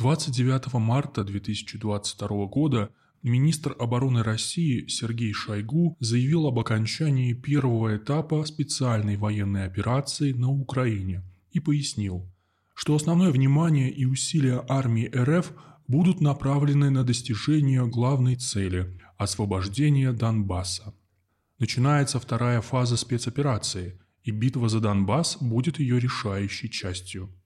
29 марта 2022 года министр обороны России Сергей Шойгу заявил об окончании первого этапа специальной военной операции на Украине и пояснил, что основное внимание и усилия армии РФ будут направлены на достижение главной цели – освобождения Донбасса. Начинается вторая фаза спецоперации, и битва за Донбасс будет ее решающей частью –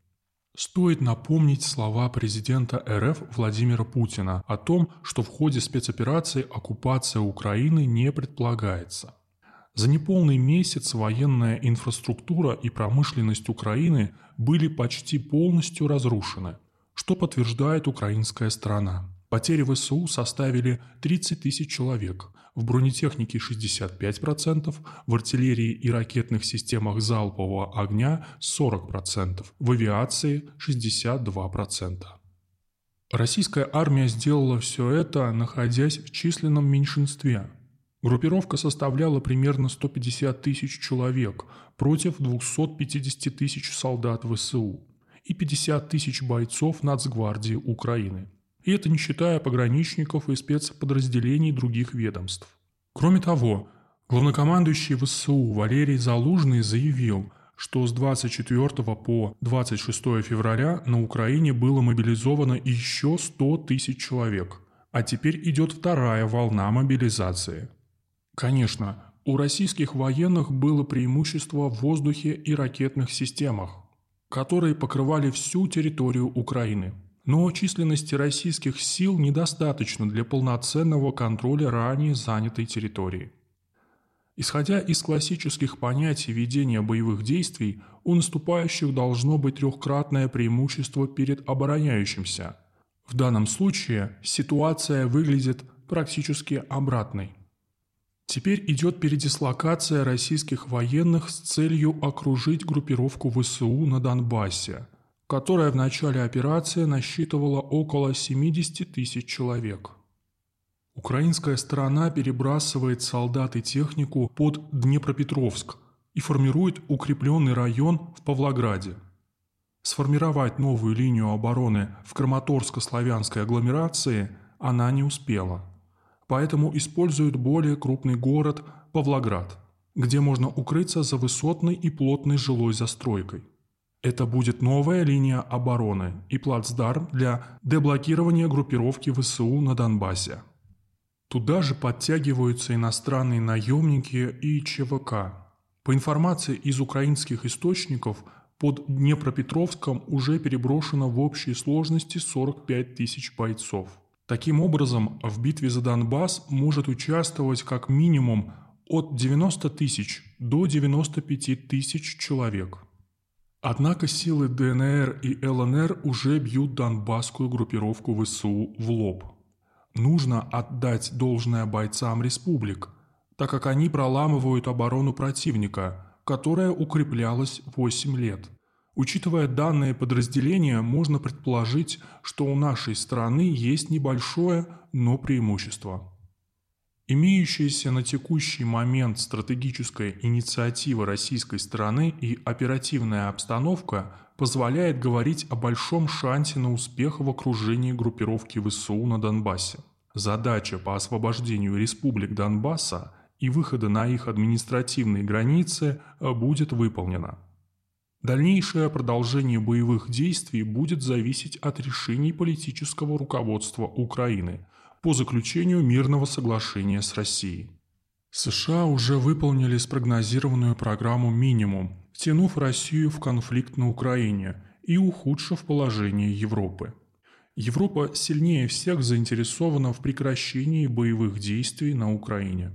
Стоит напомнить слова президента РФ Владимира Путина о том, что в ходе спецоперации оккупация Украины не предполагается. За неполный месяц военная инфраструктура и промышленность Украины были почти полностью разрушены, что подтверждает украинская сторона. Потери ВСУ составили 30 тысяч человек, в бронетехнике 65%, в артиллерии и ракетных системах залпового огня 40%, в авиации 62%. Российская армия сделала все это, находясь в численном меньшинстве. Группировка составляла примерно 150 тысяч человек против 250 тысяч солдат ВСУ и 50 тысяч бойцов Нацгвардии Украины – и это не считая пограничников и спецподразделений других ведомств. Кроме того, главнокомандующий ВСУ Валерий Залужный заявил, что с 24 по 26 февраля на Украине было мобилизовано еще 100 тысяч человек, а теперь идет вторая волна мобилизации. Конечно, у российских военных было преимущество в воздухе и ракетных системах, которые покрывали всю территорию Украины – но численности российских сил недостаточно для полноценного контроля ранее занятой территории. Исходя из классических понятий ведения боевых действий, у наступающих должно быть трехкратное преимущество перед обороняющимся. В данном случае ситуация выглядит практически обратной. Теперь идет передислокация российских военных с целью окружить группировку ВСУ на Донбассе – которая в начале операции насчитывала около 70 тысяч человек. Украинская сторона перебрасывает солдат и технику под Днепропетровск и формирует укрепленный район в Павлограде. Сформировать новую линию обороны в Краматорско-славянской агломерации она не успела. Поэтому используют более крупный город Павлоград, где можно укрыться за высотной и плотной жилой застройкой. Это будет новая линия обороны и плацдарм для деблокирования группировки ВСУ на Донбассе. Туда же подтягиваются иностранные наемники и ЧВК. По информации из украинских источников, под Днепропетровском уже переброшено в общей сложности 45 тысяч бойцов. Таким образом, в битве за Донбасс может участвовать как минимум от 90 тысяч до 95 тысяч человек. Однако силы ДНР и ЛНР уже бьют донбасскую группировку ВСУ в лоб. Нужно отдать должное бойцам республик, так как они проламывают оборону противника, которая укреплялась 8 лет. Учитывая данные подразделения, можно предположить, что у нашей страны есть небольшое, но преимущество – Имеющаяся на текущий момент стратегическая инициатива российской стороны и оперативная обстановка позволяет говорить о большом шансе на успех в окружении группировки ВСУ на Донбассе. Задача по освобождению республик Донбасса и выхода на их административные границы будет выполнена. Дальнейшее продолжение боевых действий будет зависеть от решений политического руководства Украины – по заключению мирного соглашения с Россией. США уже выполнили спрогнозированную программу «Минимум», втянув Россию в конфликт на Украине и ухудшив положение Европы. Европа сильнее всех заинтересована в прекращении боевых действий на Украине.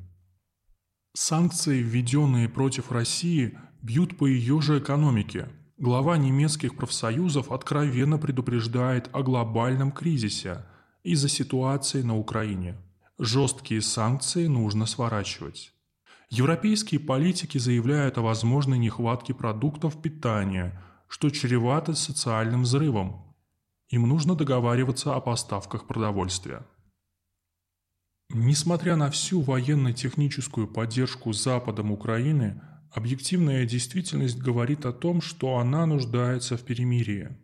Санкции, введенные против России, бьют по ее же экономике. Глава немецких профсоюзов откровенно предупреждает о глобальном кризисе – из-за ситуации на Украине. Жесткие санкции нужно сворачивать. Европейские политики заявляют о возможной нехватке продуктов питания, что чревато социальным взрывом. Им нужно договариваться о поставках продовольствия. Несмотря на всю военно-техническую поддержку Западом Украины, объективная действительность говорит о том, что она нуждается в перемирии.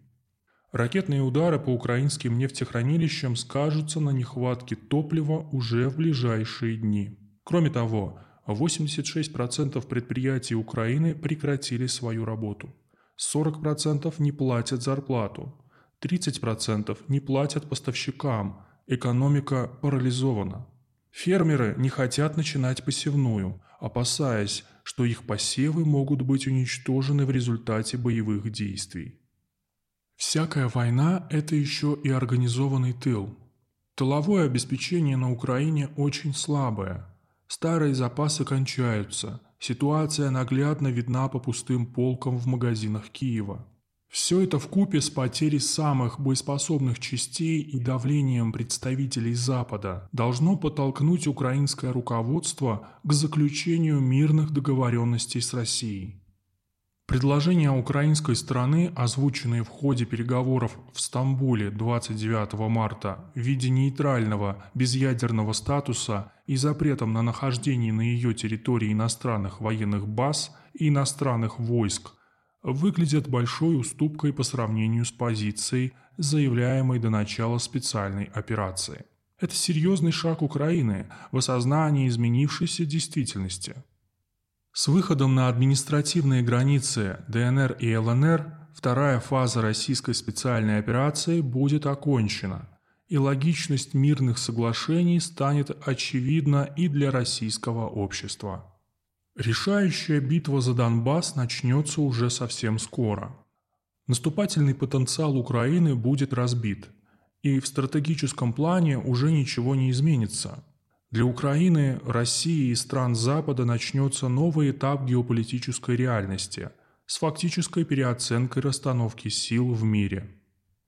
Ракетные удары по украинским нефтехранилищам скажутся на нехватке топлива уже в ближайшие дни. Кроме того, 86% предприятий Украины прекратили свою работу. 40% не платят зарплату. 30% не платят поставщикам. Экономика парализована. Фермеры не хотят начинать посевную, опасаясь, что их посевы могут быть уничтожены в результате боевых действий. Всякая война – это еще и организованный тыл. Тыловое обеспечение на Украине очень слабое. Старые запасы кончаются. Ситуация наглядно видна по пустым полкам в магазинах Киева. Все это в купе с потерей самых боеспособных частей и давлением представителей Запада должно подтолкнуть украинское руководство к заключению мирных договоренностей с Россией. Предложения украинской стороны, озвученные в ходе переговоров в Стамбуле 29 марта в виде нейтрального безъядерного статуса и запретом на нахождение на ее территории иностранных военных баз и иностранных войск, выглядят большой уступкой по сравнению с позицией, заявляемой до начала специальной операции. Это серьезный шаг Украины в осознании изменившейся действительности – с выходом на административные границы ДНР и ЛНР вторая фаза российской специальной операции будет окончена, и логичность мирных соглашений станет очевидна и для российского общества. Решающая битва за Донбасс начнется уже совсем скоро. Наступательный потенциал Украины будет разбит, и в стратегическом плане уже ничего не изменится – для Украины, России и стран Запада начнется новый этап геополитической реальности с фактической переоценкой расстановки сил в мире –